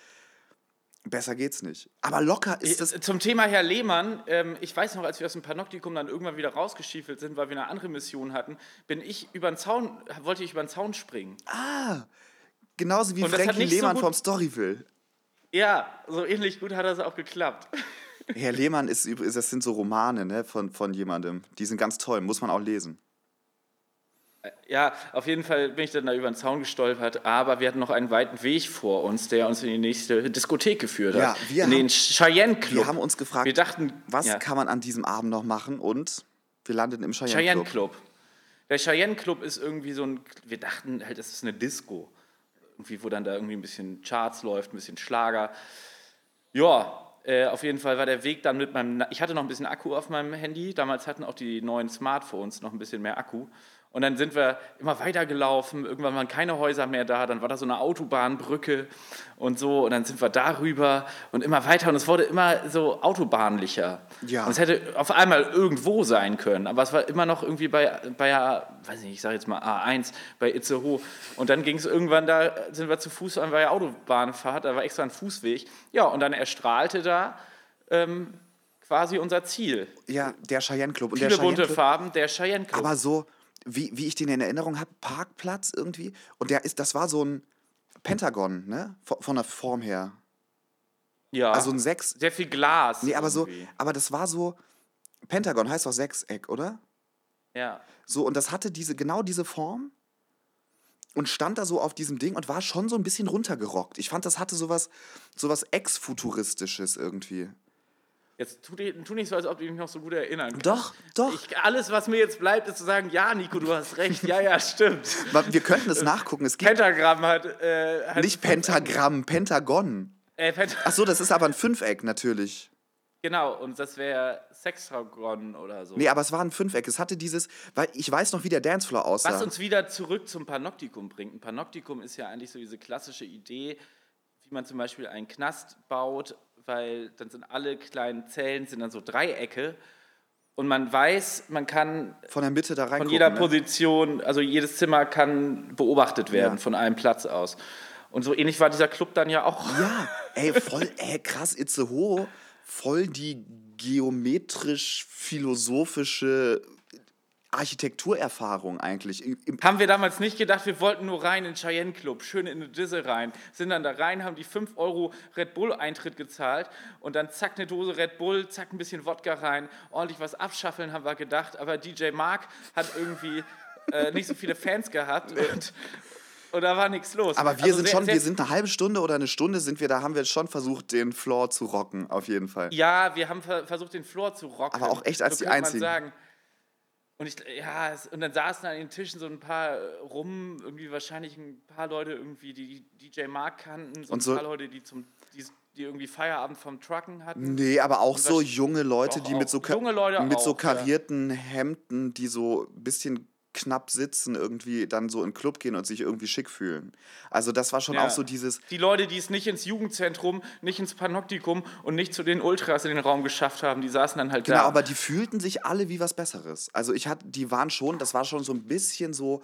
Besser geht's nicht. Aber locker ist das. Zum Thema Herr Lehmann, ähm, ich weiß noch, als wir aus dem Panoptikum dann irgendwann wieder rausgeschiefelt sind, weil wir eine andere Mission hatten, bin ich über den Zaun, wollte ich über den Zaun springen. Ah, genauso wie Frankie so Lehmann gut- vom Storyville. Ja, so ähnlich gut hat das auch geklappt. Herr Lehmann ist, das sind so Romane ne, von, von jemandem. Die sind ganz toll, muss man auch lesen. Ja, auf jeden Fall bin ich dann da über den Zaun gestolpert, aber wir hatten noch einen weiten Weg vor uns, der uns in die nächste Diskothek geführt hat. Ja, wir in haben- den Cheyenne Club. Wir haben uns gefragt, wir dachten, was ja, kann man an diesem Abend noch machen und wir landeten im Cheyenne, Cheyenne Club. Club. Der Cheyenne Club ist irgendwie so ein, wir dachten halt, das ist eine Disco. Irgendwie, wo dann da irgendwie ein bisschen Charts läuft, ein bisschen Schlager. Ja, äh, auf jeden Fall war der Weg dann mit meinem, ich hatte noch ein bisschen Akku auf meinem Handy, damals hatten auch die neuen Smartphones noch ein bisschen mehr Akku. Und dann sind wir immer weiter gelaufen, irgendwann waren keine Häuser mehr da, dann war da so eine Autobahnbrücke und so, und dann sind wir darüber und immer weiter und es wurde immer so autobahnlicher. Ja. Und es hätte auf einmal irgendwo sein können, aber es war immer noch irgendwie bei, bei weiß nicht, ich sage jetzt mal A1, bei Itzehoe. Und dann ging es irgendwann, da sind wir zu Fuß an der Autobahnfahrt, da war extra ein Fußweg. Ja, und dann erstrahlte da ähm, quasi unser Ziel. Ja, der Cheyenne Club. Und Viele bunte Club, Farben, der Cheyenne Club. aber so, wie, wie ich den in Erinnerung habe, Parkplatz irgendwie. Und der ist, das war so ein Pentagon, ne? Von, von der Form her. ja, Also ein Sechs. sehr viel Glas. Nee, aber so, irgendwie. aber das war so. Pentagon heißt doch Sechseck, oder? Ja. So, und das hatte diese, genau diese Form und stand da so auf diesem Ding und war schon so ein bisschen runtergerockt. Ich fand, das hatte sowas, sowas Ex-Futuristisches irgendwie. Jetzt tu, tu nicht so, als ob du dich noch so gut erinnern kannst. Doch, doch. Ich, alles, was mir jetzt bleibt, ist zu sagen, ja, Nico, du hast recht. Ja, ja, stimmt. Aber Wir könnten es nachgucken. Es gibt Pentagramm hat... Äh, hat nicht Pentagramm, Pentagon. Äh, Pent Ach so, das ist aber ein Fünfeck natürlich. genau, und das wäre Sextragon oder so. Nee, aber es war ein Fünfeck. Es hatte dieses, weil ich weiß noch, wie der Dancefloor aussah. Was uns wieder zurück zum Panoptikum bringt. Ein Panoptikum ist ja eigentlich so diese klassische Idee, wie man zum Beispiel einen Knast baut, weil dann sind alle kleinen Zellen sind dann so Dreiecke und man weiß, man kann von der Mitte da rein. von jeder ne? Position, also jedes Zimmer kann beobachtet werden Ja. von einem Platz aus. Und so ähnlich war dieser Club dann ja auch. Ja, [LAUGHS] ey, voll, ey, krass, Itzehoe, voll die geometrisch-philosophische Architekturerfahrung eigentlich. Haben wir damals nicht gedacht, wir wollten nur rein in den Cheyenne Club, schön in eine Disse rein. Sind dann da rein, haben die 5 Euro Red Bull Eintritt gezahlt und dann zack eine Dose Red Bull, zack ein bisschen Wodka rein, ordentlich was abschaffeln, haben wir gedacht. Aber DJ Mark hat irgendwie äh, nicht so viele Fans gehabt und, und da war nichts los. Aber wir Also sind schon, wir sind eine halbe Stunde oder eine Stunde sind wir da, haben wir schon versucht, den Floor zu rocken, auf jeden Fall. Ja, wir haben ver versucht, den Floor zu rocken. Aber auch echt als die könnte man Einzigen. Und, ich, ja, und dann saßen an den Tischen so ein paar äh, rum, irgendwie wahrscheinlich ein paar Leute, irgendwie, die DJ Mark kannten, so Und ein so- paar Leute, die, zum, die, die irgendwie Feierabend vom Trucken hatten. Nee, aber auch Und so junge Leute, die mit so, Junge Leute mit so auch, ja. karierten Hemden, die so ein bisschen knapp sitzen, irgendwie dann so in den Club gehen und sich irgendwie schick fühlen. Also das war schon Ja. auch so dieses, Die Leute, die es nicht ins Jugendzentrum, nicht ins Panoptikum und nicht zu den Ultras in den Raum geschafft haben, die saßen dann halt Genau, da. aber die fühlten sich alle wie was Besseres. Also ich hatte, die waren schon, das war schon so ein bisschen so,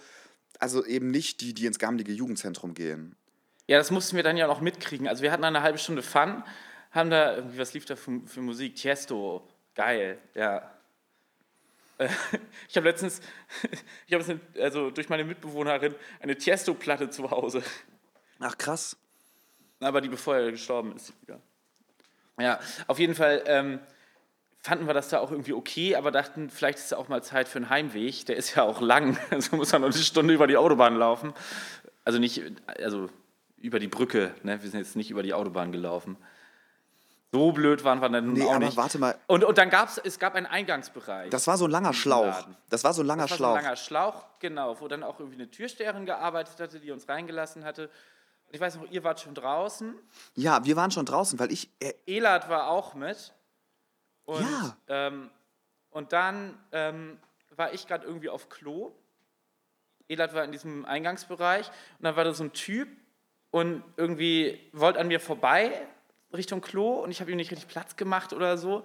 also eben nicht die, die ins gammelige Jugendzentrum gehen. Ja, das mussten wir dann ja noch mitkriegen. Also wir hatten eine halbe Stunde Fun, haben da, irgendwie, was lief da für, für Musik? Tiesto, geil, ja. Ich habe letztens, [LAUGHS] ich habe also durch meine Mitbewohnerin eine Tiesto-Platte zu Hause, Ach krass. aber die bevor er gestorben ist. Ja, ja auf jeden Fall ähm, fanden wir das da auch irgendwie okay, aber dachten, vielleicht ist es auch mal Zeit für einen Heimweg. Der ist ja auch lang, [LAUGHS] also muss man noch eine Stunde über die Autobahn laufen. Also nicht, also über die Brücke, ne? wir sind jetzt nicht über die Autobahn gelaufen. So blöd waren wir dann Nee, auch aber nicht. warte mal, Und, und dann gab es, es gab einen Eingangsbereich. das war so ein langer Schlauch. Das war so ein langer Das war so Schlauch. ein langer Schlauch, genau, wo dann auch irgendwie eine Türsteherin gearbeitet hatte, die uns reingelassen hatte. Und ich weiß noch, ihr wart schon draußen. Ja, wir waren schon draußen, weil ich, äh, Elad war auch mit. Und, Ja. Ähm, und dann ähm, war ich gerade irgendwie auf Klo. Elad war in diesem Eingangsbereich und dann war da so ein Typ und irgendwie wollte an mir vorbei Richtung Klo und ich habe ihm nicht richtig Platz gemacht oder so.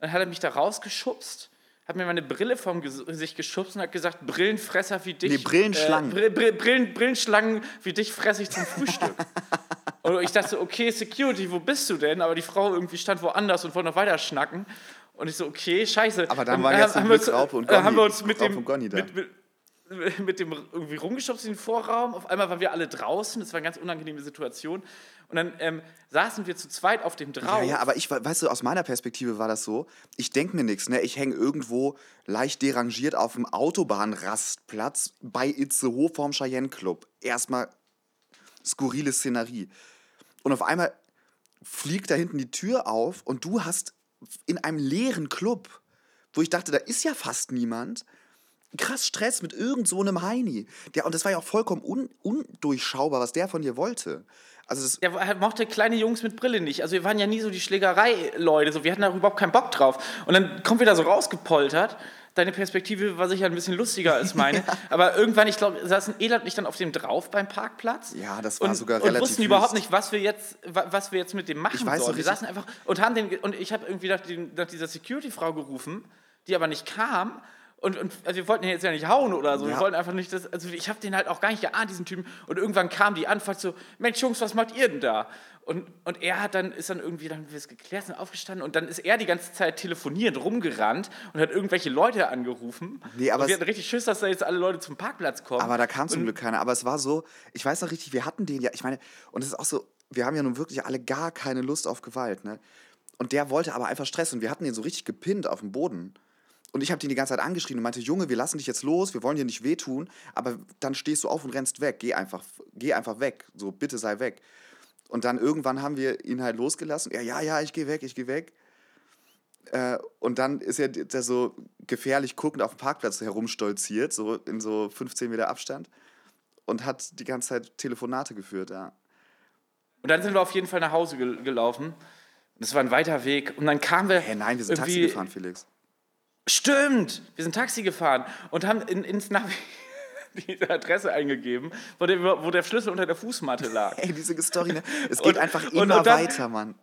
Dann hat er mich da rausgeschubst, hat mir meine Brille vom Ges- Gesicht geschubst und hat gesagt, Brillenfresser wie dich. Nee, Brillenschlangen. Äh, Brill, Brillen, Brillenschlangen wie dich fresse ich zum Frühstück. [LAUGHS] Und ich dachte, okay, Security, wo bist du denn? Aber die Frau irgendwie stand woanders und wollte noch weiter schnacken. Und ich so, okay, scheiße. Aber dann waren äh, jetzt haben wir uns- Raupe und äh, haben wir Gonny- uns mit dem, Gonny mit, mit, [LAUGHS] mit dem irgendwie rumgeschubst in den Vorraum. Auf einmal waren wir alle draußen. Das war eine ganz unangenehme Situation. Und dann ähm, saßen wir zu zweit auf dem drauf. Ja, ja, aber ich, we- weißt du, aus meiner Perspektive war das so, ich denke mir nichts, ne? Ich hänge irgendwo leicht derangiert auf dem Autobahnrastplatz bei Itzehoe vorm Cheyenne Club. Erstmal skurrile Szenerie. Und auf einmal fliegt da hinten die Tür auf und du hast in einem leeren Club, wo ich dachte, da ist ja fast niemand, krass Stress mit irgend so einem Heini. Der, und das war ja auch vollkommen un, undurchschaubar, was der von dir wollte. Also Der er mochte kleine Jungs mit Brille nicht. Also wir waren ja nie so die Schlägerei-Leute. So. Wir hatten da überhaupt keinen Bock drauf. Und dann kommt wir da so rausgepoltert. Deine Perspektive war sicher ein bisschen lustiger als meine. [LAUGHS] Aber irgendwann, ich glaube, saßen Elad nicht dann auf dem drauf beim Parkplatz. Ja, das war und, sogar Und relativ wussten überhaupt nicht, was wir jetzt, wa- was wir jetzt mit dem machen Ich weiß noch sollen. Wir saßen einfach und haben den, und ich habe irgendwie nach, dem, nach dieser Security-Frau gerufen, die aber nicht kam. Und, und also wir wollten ihn jetzt ja nicht hauen oder so. Wir Ja. wollten einfach nicht das. Also ich habe den halt auch gar nicht geahnt, diesen Typen. Und irgendwann kam die an, fragt so: Mensch, Jungs, was macht ihr denn da? Und, und er hat dann, ist dann irgendwie, dann haben wir es geklärt, sind aufgestanden und dann ist er die ganze Zeit telefoniert, rumgerannt und hat irgendwelche Leute angerufen. Nee, aber und wir hatten richtig Schiss, dass da jetzt alle Leute zum Parkplatz kommen. Aber da kam zum Glück keiner. Aber es war so, ich weiß noch richtig, wir hatten den ja, ich meine, und es ist auch so, wir haben ja nun wirklich alle gar keine Lust auf Gewalt, ne? Und der wollte aber einfach Stress und wir hatten den so richtig gepinnt auf dem Boden. Und ich habe den die ganze Zeit angeschrien und meinte, Junge, wir lassen dich jetzt los, wir wollen dir nicht wehtun, aber dann stehst du auf und rennst weg, geh einfach, geh einfach weg, so bitte sei weg. Und dann irgendwann haben wir ihn halt losgelassen. Er, ja, ja, ich gehe weg, ich gehe weg. Äh, und dann ist er der so gefährlich guckend auf dem Parkplatz herumstolziert, so in so 15 Meter Abstand. Und hat die ganze Zeit Telefonate geführt, ja. Und dann sind wir auf jeden Fall nach Hause gel gelaufen. Das war ein weiter Weg. Und dann kamen wir. Hä, nein, wir sind Taxi gefahren, Felix. Stimmt, wir sind Taxi gefahren und haben in, ins Navi [LAUGHS] diese Adresse eingegeben, wo der, wo der Schlüssel unter der Fußmatte lag. Ey, diese Story, ne? Es geht Und- einfach und- immer und dann- weiter, Mann.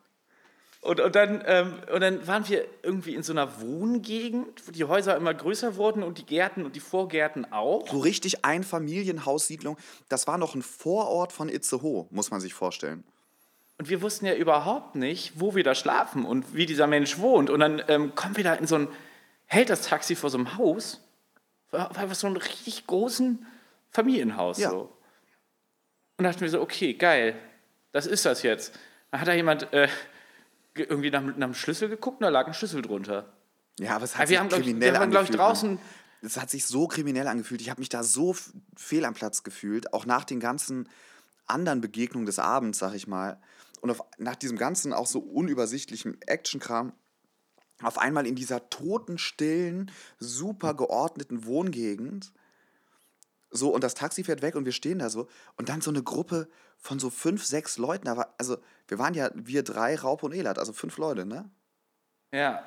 Und, und, dann, ähm, und dann waren wir irgendwie in so einer Wohngegend, wo die Häuser immer größer wurden und die Gärten und die Vorgärten auch. So richtig Einfamilienhaussiedlung. Das war noch ein Vorort von Itzehoe, muss man sich vorstellen. Und wir wussten ja überhaupt nicht, wo wir da schlafen und wie dieser Mensch wohnt. Und dann ähm, kommen wir da in so ein, hält das Taxi vor so einem Haus, war war einfach so ein richtig großen Familienhaus. Ja. So. Und dachten wir so, okay, geil, das ist das jetzt. Dann hat da jemand äh, ge- irgendwie nach, nach einem Schlüssel geguckt und da lag ein Schlüssel drunter. Ja, aber es hat wir sich haben, glaub ich, kriminell wir haben, ich, angefühlt. draußen. Es hat sich so kriminell angefühlt. Ich habe mich da so fehl am Platz gefühlt, auch nach den ganzen anderen Begegnungen des Abends, sag ich mal. Und auf, nach diesem ganzen auch so unübersichtlichen Actionkram, auf einmal in dieser totenstillen, super geordneten Wohngegend. So, und das Taxi fährt weg und wir stehen da so. Und dann so eine Gruppe von so fünf, sechs Leuten. Aber, also, wir waren ja, wir drei, Raupe und Elat, also fünf Leute, ne? Ja.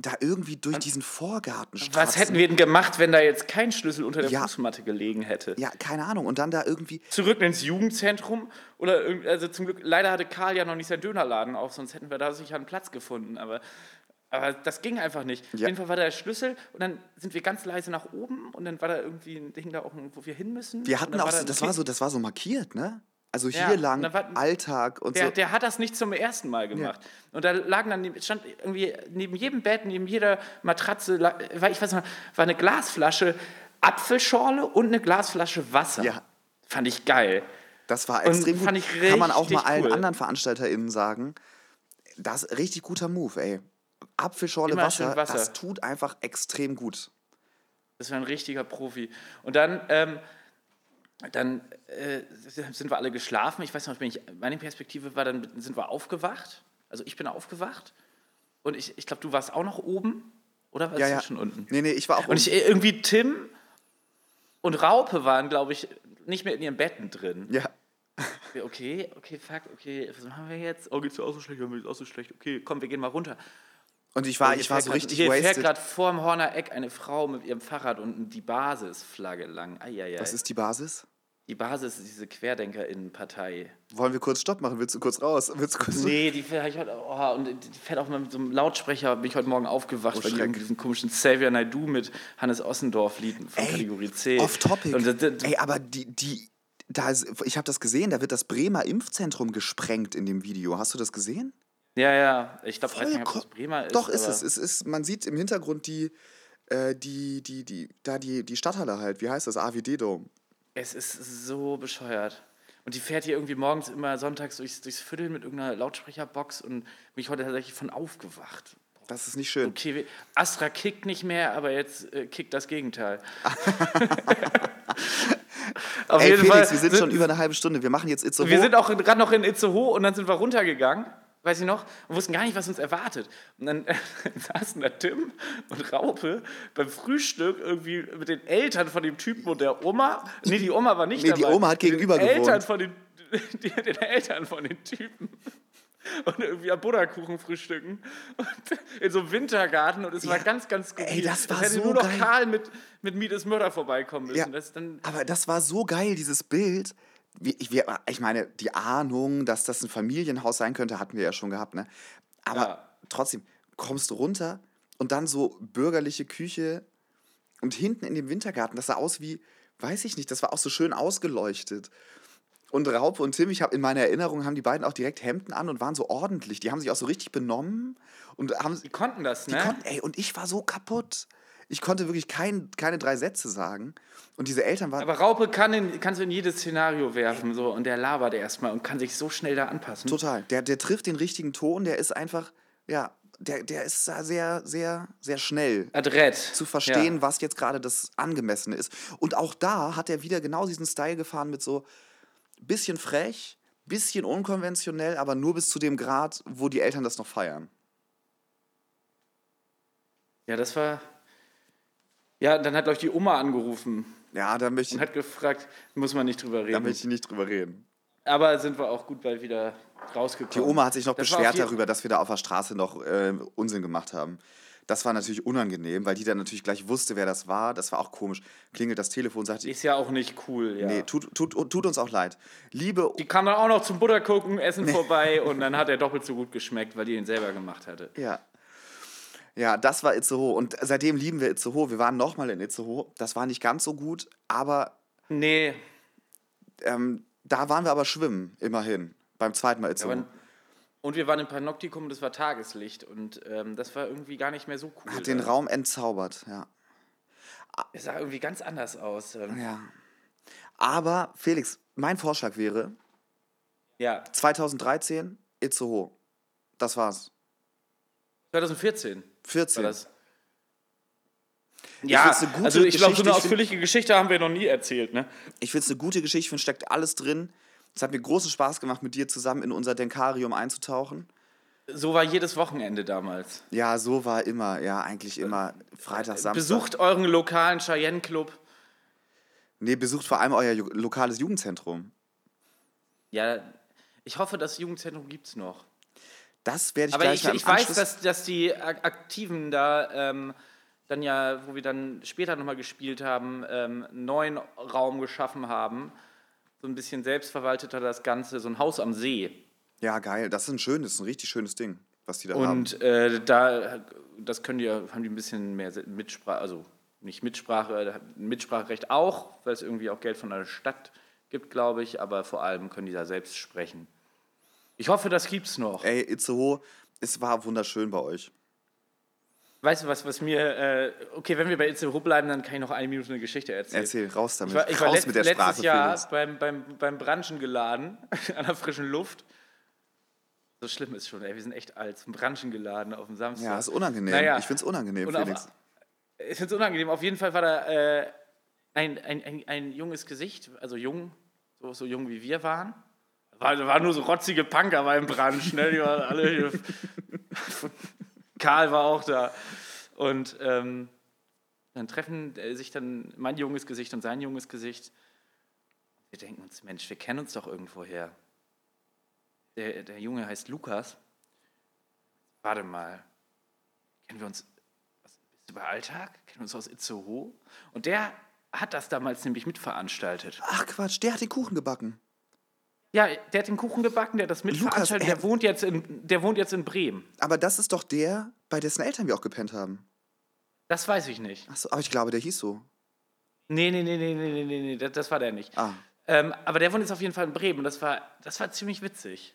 Da irgendwie durch diesen Vorgarten Was hätten wir denn gemacht, wenn da jetzt kein Schlüssel unter der Ja. Fußmatte gelegen hätte? Ja, keine Ahnung. Und dann da irgendwie. zurück ins Jugendzentrum oder also zum Glück leider hatte Karl ja noch nicht seinen Dönerladen auf, sonst hätten wir da sicher einen Platz gefunden, aber aber das ging einfach nicht. Auf Ja. jeden Fall war da der Schlüssel und dann sind wir ganz leise nach oben und dann war da irgendwie ein Ding da auch, wo wir hin müssen. Wir Und hatten auch, da so, ein das war so, das war so markiert, ne? Also Ja, hier und lang dann war- Alltag und Der, so. der hat das nicht zum ersten Mal gemacht. Und da lagen dann, stand irgendwie neben jedem Bett, neben jeder Matratze, war, ich weiß noch, war eine Glasflasche Apfelschorle und eine Glasflasche Wasser. Ja. Fand ich geil. Das war Und extrem gut. fand ich Kann man auch mal richtig allen cool. anderen VeranstalterInnen sagen. Das ist richtig guter Move, ey. Apfelschorle Wasser, Wasser. das tut einfach extrem gut. Das war ein richtiger Profi. Und dann, ähm, dann äh, sind wir alle geschlafen. Ich weiß noch, ich, meine Perspektive war dann, sind wir aufgewacht. Also ich bin aufgewacht. Und ich, ich glaube, du warst auch noch oben. Oder warst Ja, du ja. schon unten? Nee, nee, ich war auch Und ich, irgendwie Tim und Raupe waren, glaube ich, nicht mehr in ihren Betten drin. Ja. Okay, okay, fuck, okay, was machen wir jetzt? Oh, geht's dir auch so schlecht? Ja, mir geht's auch so schlecht. Okay, komm, wir gehen mal runter. Und ich war, Hier ich war fährt so grad- richtig Hier fährt wasted. gerade vorm Horner Eck eine Frau mit ihrem Fahrrad und die Basisflagge lang. Eieiei. Was ist die Basis? die Basis ist diese QuerdenkerInnen-Partei. Wollen wir kurz Stopp machen? Willst du kurz raus? Willst du kurz Nee, die fährt, ich heute, oh, und die fährt auch mal mit so einem Lautsprecher, bin ich heute Morgen aufgewacht, Oh, weil die Schreck. diesen komischen Xavier Naidoo mit Hannes Ossendorf Lied von Ey, Kategorie C. Off topic. Und das, das, Ey, aber die, die, da ist, ich habe das gesehen, da wird das Bremer Impfzentrum gesprengt in dem Video. Hast du das gesehen? Ja, ja, ich glaube, weiß nicht, Bremer ist. Doch, ist es. es ist, man sieht im Hintergrund die, Äh, die, die, die, da die, die Stadthalle halt, wie heißt das? AWD-Dome. Es ist so bescheuert. Und die fährt hier irgendwie morgens immer sonntags durchs, durchs Viertel mit irgendeiner Lautsprecherbox und mich heute tatsächlich von aufgewacht. Das ist nicht schön. Okay, Astra kickt nicht mehr, aber jetzt äh, kickt das Gegenteil. [LAUGHS] Auf Ey, jeden Felix, Fall wir sind schon über eine halbe Stunde. Wir machen jetzt Itzehoe. Wir sind auch gerade noch in Itzehoe und dann sind wir runtergegangen, weiß ich noch, und wussten gar nicht, was uns erwartet. Und dann äh, [LAUGHS] saßen da Tim und Raupe beim Frühstück irgendwie mit den Eltern von dem Typen und der Oma. Nee, die Oma war nicht Nee, die dabei. Oma hat gegenüber den Eltern gewohnt. von den, [LAUGHS] die, den Eltern von den Typen. Und irgendwie am Butterkuchen frühstücken. Und in so einem Wintergarten. Und es war Ja. ganz, ganz gut. Ey, das war hätte so nur noch geil. Karl mit, mit Meet is Murder vorbeikommen müssen. Ja. Das dann, Aber das war so geil, dieses Bild. Ich, ich meine, die Ahnung, dass das ein Familienhaus sein könnte, hatten wir ja schon gehabt, ne? Aber Ja. trotzdem, kommst du runter und dann so bürgerliche Küche und hinten in dem Wintergarten, das sah aus wie, weiß ich nicht, das war auch so schön ausgeleuchtet. Und Raupe und Tim, ich habe in meiner Erinnerung, haben die beiden auch direkt Hemden an und waren so ordentlich. Die haben sich auch so richtig benommen und haben, die konnten das, die ne? konnten, ey, und ich war so kaputt. Ich konnte wirklich kein, keine drei Sätze sagen. Und diese Eltern waren Aber Raupe kann in, kannst du in jedes Szenario werfen so, und der labert erstmal und kann sich so schnell da anpassen. total. Der, der trifft den richtigen Ton, der ist einfach, ja, der, der ist da sehr, sehr, sehr schnell Adrett. zu verstehen, was jetzt gerade das Angemessene ist. Und auch da hat er wieder genau diesen Style gefahren mit so bisschen frech, bisschen unkonventionell, aber nur bis zu dem Grad, wo die Eltern das noch feiern. Ja, das war. Ja, dann hat, glaube ich, die Oma angerufen Ja, da möchte und ich, hat gefragt, muss man nicht drüber da reden. möchte ich nicht drüber reden. Aber sind wir auch gut bald wieder Die rausgekommen. Oma hat sich noch Das beschwert darüber, dass wir da auf der Straße noch äh, Unsinn gemacht haben. Das war natürlich unangenehm, weil die dann natürlich gleich wusste, wer das war. Das war auch komisch. Klingelt das Telefon, sagt die, Ist ja auch nicht cool, ja. nee, tut, tut, tut uns auch leid. Liebe, Die kam dann auch noch zum Buttergucken, Essen vorbei [LAUGHS] und dann hat er doppelt so gut geschmeckt, weil die ihn selber gemacht hatte. ja. Ja, das war Itzehoe. Und seitdem lieben wir Itzehoe. Wir waren nochmal in Itzehoe. Das war nicht ganz so gut, aber Nee, ähm, da waren wir aber schwimmen, immerhin. Beim zweiten Mal Itzehoe. aber, und wir waren im Panoptikum, das war Tageslicht und ähm, das war irgendwie gar nicht mehr so cool. Hat den Raum entzaubert, ja. Es sah irgendwie ganz anders aus. ähm. Ja. Aber, Felix, mein Vorschlag wäre, Ja, 2013, Itzehoe. Das war's. 2014 war 14. das. find's Ja, eine gute also ich glaube, so eine Ich find- ausführliche Geschichte haben wir noch nie erzählt, ne? Ich finde es eine gute Geschichte, ich finde, steckt alles drin. Es hat mir großen Spaß gemacht, mit dir zusammen in unser Denkarium einzutauchen. So war jedes Wochenende damals. Ja, so war immer, ja, eigentlich immer Freitag, Samstag. Besucht euren lokalen Cheyenne-Club. Nee, besucht vor allem euer lokales Jugendzentrum. Ja, ich hoffe, das Jugendzentrum gibt es noch. Das werde ich Aber gleich ich, mal ich weiß, dass, dass die Ak- Aktiven da ähm, dann ja, wo wir dann später nochmal gespielt haben, ähm, einen neuen Raum geschaffen haben. So ein bisschen selbstverwalteter das Ganze, so ein Haus am See. Ja, geil. Das ist ein schönes, ein richtig schönes Ding, was die da haben. Und äh, da, das können die, ja- haben die ein bisschen mehr Mitsprache, also nicht Mitsprache, Mitspracherecht auch, weil es irgendwie auch Geld von der Stadt gibt, glaube ich, aber vor allem können die da selbst sprechen. Ich hoffe, das gibt's noch. Ey, Itzehoe, es war wunderschön bei euch. Weißt du was, was mir, äh, okay, wenn wir bei Itzehoe bleiben, dann kann ich noch eine Minute eine Geschichte erzählen. Erzähl, raus damit. Ich war, ich war raus mit der letztes Sprache, Jahr Felix. beim, beim, beim Branchen geladen, [LAUGHS] an der frischen Luft. So schlimm ist schon, ey, wir sind echt alt, zum Branchen geladen auf dem Samstag. Ja, ist unangenehm. Naja. Ich finde es unangenehm, Und auf- Felix. Ich finde es unangenehm. Auf jeden Fall war da äh, ein, ein, ein, ein junges Gesicht, also jung, so, so jung wie wir waren. War, war nur so rotzige Punker beim Branch, ne? Die waren alle hier. Karl war auch da. Und ähm, dann treffen äh, sich dann mein junges Gesicht und sein junges Gesicht. Wir denken uns, Mensch, wir kennen uns doch irgendwoher. Der, der Junge heißt Lukas. Warte mal. Kennen wir uns was, bei Alltag? Kennen wir uns aus Itzehoe? Und der hat das damals nämlich mitveranstaltet. Ach Quatsch, der hat den Kuchen gebacken. Ja, der hat den Kuchen gebacken, der hat das mitveranstaltet. er- der, wohnt jetzt in, der wohnt jetzt in Bremen. Aber das ist doch der, bei dessen Eltern wir auch gepennt haben. Das weiß ich nicht. Achso, aber ich glaube, der hieß so. Nee, nee, nee, nee, nee, nee, nee, nee das, das war der nicht. Ah, Ähm, aber der wohnt jetzt auf jeden Fall in Bremen und das war, das war ziemlich witzig.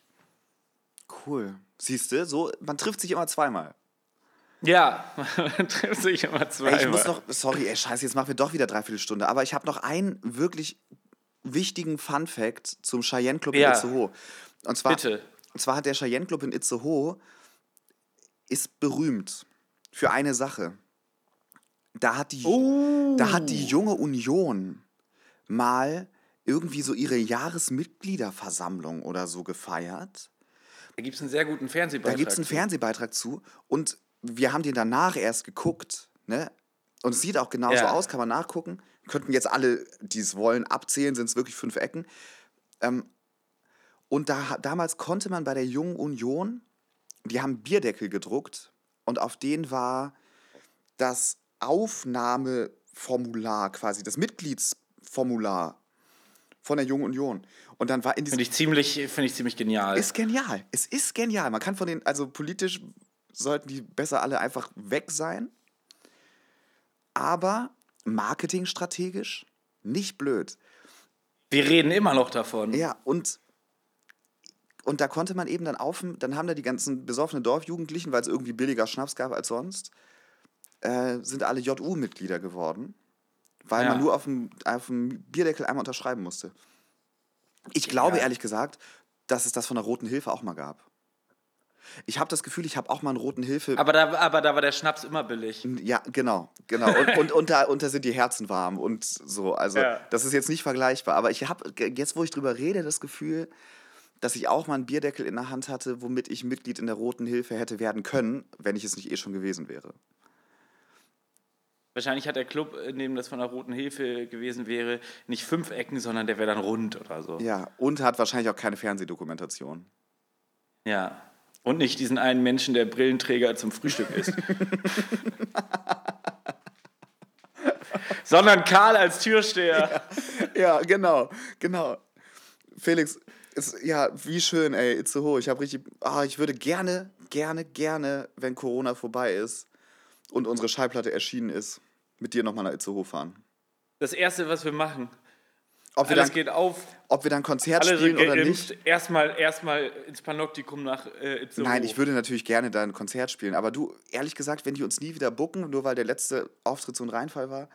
cool. Siehst du, so, man trifft sich immer zweimal. Ja, [LAUGHS] man trifft sich immer zweimal. Ey, ich muss noch, sorry, ey, scheiße, jetzt machen wir doch wieder dreiviertel Stunde. Aber ich habe noch einen wirklich wichtigen Fun Fact zum Cheyenne Club Ja. in Itzehoe. Und zwar, Bitte. Und zwar hat der Cheyenne Club in Itzehoe ist berühmt für eine Sache. Da hat die, Oh. da hat die junge Union mal irgendwie so ihre Jahresmitgliederversammlung oder so gefeiert. Da gibt es einen sehr guten Fernsehbeitrag. Da gibt es einen zu. Fernsehbeitrag zu und wir haben den danach erst geguckt. Ne? Und es sieht auch genauso Ja. aus, kann man nachgucken. Könnten jetzt alle, die es wollen, abzählen, sind es wirklich fünf Ecken. Ähm, und da, damals konnte man bei der Jungen Union, die haben Bierdeckel gedruckt und auf denen war das Aufnahmeformular quasi, das Mitgliedsformular von der Jungen Union. Und dann war in diesem Finde ich ziemlich, finde ich ziemlich genial. ist genial. Es ist genial. Man kann von den, also politisch sollten die besser alle einfach weg sein. Aber marketingstrategisch nicht blöd. Wir reden immer noch davon. Ja, und, und da konnte man eben dann auf, dann haben da die ganzen besoffenen Dorfjugendlichen, weil es irgendwie billiger Schnaps gab als sonst, äh, sind alle JU-Mitglieder geworden, weil Ja. man nur auf dem, auf dem Bierdeckel einmal unterschreiben musste. Ich glaube Ja. ehrlich gesagt, dass es das von der Roten Hilfe auch mal gab. Ich habe das Gefühl, ich habe auch mal einen Roten Hilfe. Aber da, aber da war der Schnaps immer billig. Ja, genau, genau. Und, und, und, da, und da sind die Herzen warm und so. Also, Ja. das ist jetzt nicht vergleichbar. Aber ich habe jetzt, wo ich drüber rede, das Gefühl, dass ich auch mal einen Bierdeckel in der Hand hatte, womit ich Mitglied in der Roten Hilfe hätte werden können, wenn ich es nicht eh schon gewesen wäre. Wahrscheinlich hat der Club, in dem das von der Roten Hilfe gewesen wäre, nicht fünf Ecken, sondern der wäre dann rund oder so. Ja, und hat wahrscheinlich auch keine Fernsehdokumentation. Ja. Und nicht diesen einen Menschen, der Brillenträger zum Frühstück ist. [LAUGHS] sondern Karl als Türsteher. Ja, genau, genau. Felix, ist, ja, wie schön, ey, Itzehoe. Ich habe richtig, ah, ich würde gerne, gerne, gerne, wenn Corona vorbei ist und unsere Schallplatte erschienen ist, mit dir nochmal nach Itzehoe fahren. Das Erste, was wir machen. Ob wir, Alles dann, geht auf, ob wir dann Konzert alle spielen oder nicht. Erstmal, erstmal ins Panoptikum nach äh, Itzehoe. Nein, ich würde natürlich gerne da ein Konzert spielen. Aber du, ehrlich gesagt, wenn die uns nie wieder bucken, nur weil der letzte Auftritt so ein Reinfall war,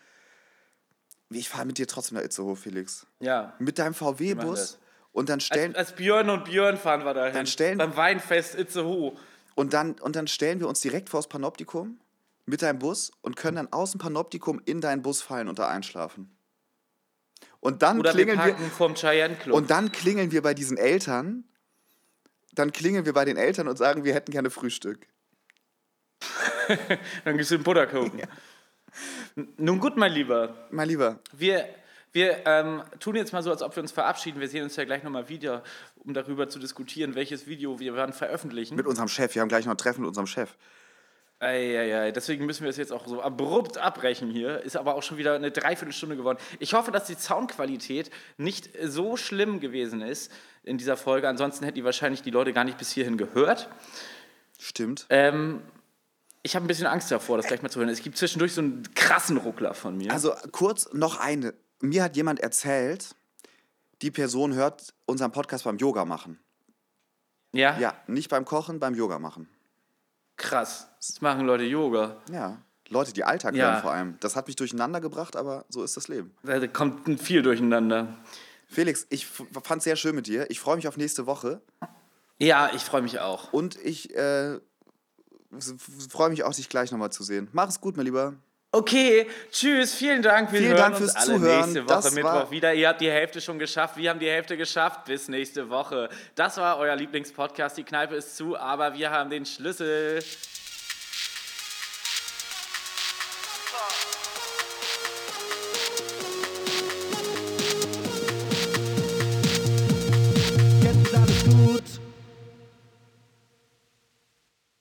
ich fahre mit dir trotzdem nach Itzehoe, Felix. Ja. Mit deinem VW-Bus das. und dann stellen, Als, als Björn und Björn fahren wir dahin. Dann stellen- Beim Weinfest Itzehoe. und, dann, und dann stellen wir uns direkt vors Panoptikum mit deinem Bus und können dann aus dem Panoptikum in deinen Bus fallen und da einschlafen. Und dann Oder wir klingeln wir, Club. und dann klingeln wir bei diesen Eltern, dann klingeln wir bei den Eltern und sagen, wir hätten gerne Frühstück. [LAUGHS] dann gibst du den Butterkuchen. N- Nun gut, mein Lieber. Mein Lieber, Wir, wir ähm, tun jetzt mal so, als ob wir uns verabschieden. Wir sehen uns ja gleich nochmal wieder, um darüber zu diskutieren, welches Video wir wann veröffentlichen. mit unserem Chef, wir haben gleich noch ein Treffen mit unserem Chef. Eieiei, deswegen müssen wir es jetzt auch so abrupt abbrechen hier. Ist aber auch schon wieder eine Dreiviertelstunde geworden. Ich hoffe, dass die Soundqualität nicht so schlimm gewesen ist in dieser Folge. Ansonsten hätten die wahrscheinlich die Leute gar nicht bis hierhin gehört. Stimmt. Ähm, ich habe ein bisschen Angst davor, das gleich mal zu hören. Es gibt zwischendurch so einen krassen Ruckler von mir. Also kurz noch eine. Mir hat jemand erzählt, die Person hört unseren Podcast beim Yoga machen. ja? Ja, nicht beim Kochen, beim Yoga machen. Krass. Das machen Leute Yoga. Ja. Leute, die Alltag Ja. hören vor allem. Das hat mich durcheinander gebracht, aber so ist das Leben. Da kommt viel durcheinander. Felix, ich fand es sehr schön mit dir. Ich freue mich auf nächste Woche. Ja, ich freue mich auch. Und ich äh, freue mich auch, dich gleich nochmal zu sehen. Mach es gut, mein Lieber. Okay, tschüss, vielen Dank. Wir Vielen hören Dank uns fürs alle Zuhören. nächste Woche Das Mittwoch wieder. Ihr habt die Hälfte schon geschafft. Wir haben die Hälfte geschafft. Bis nächste Woche. Das war euer Lieblingspodcast. Die Kneipe ist zu, aber wir haben den Schlüssel.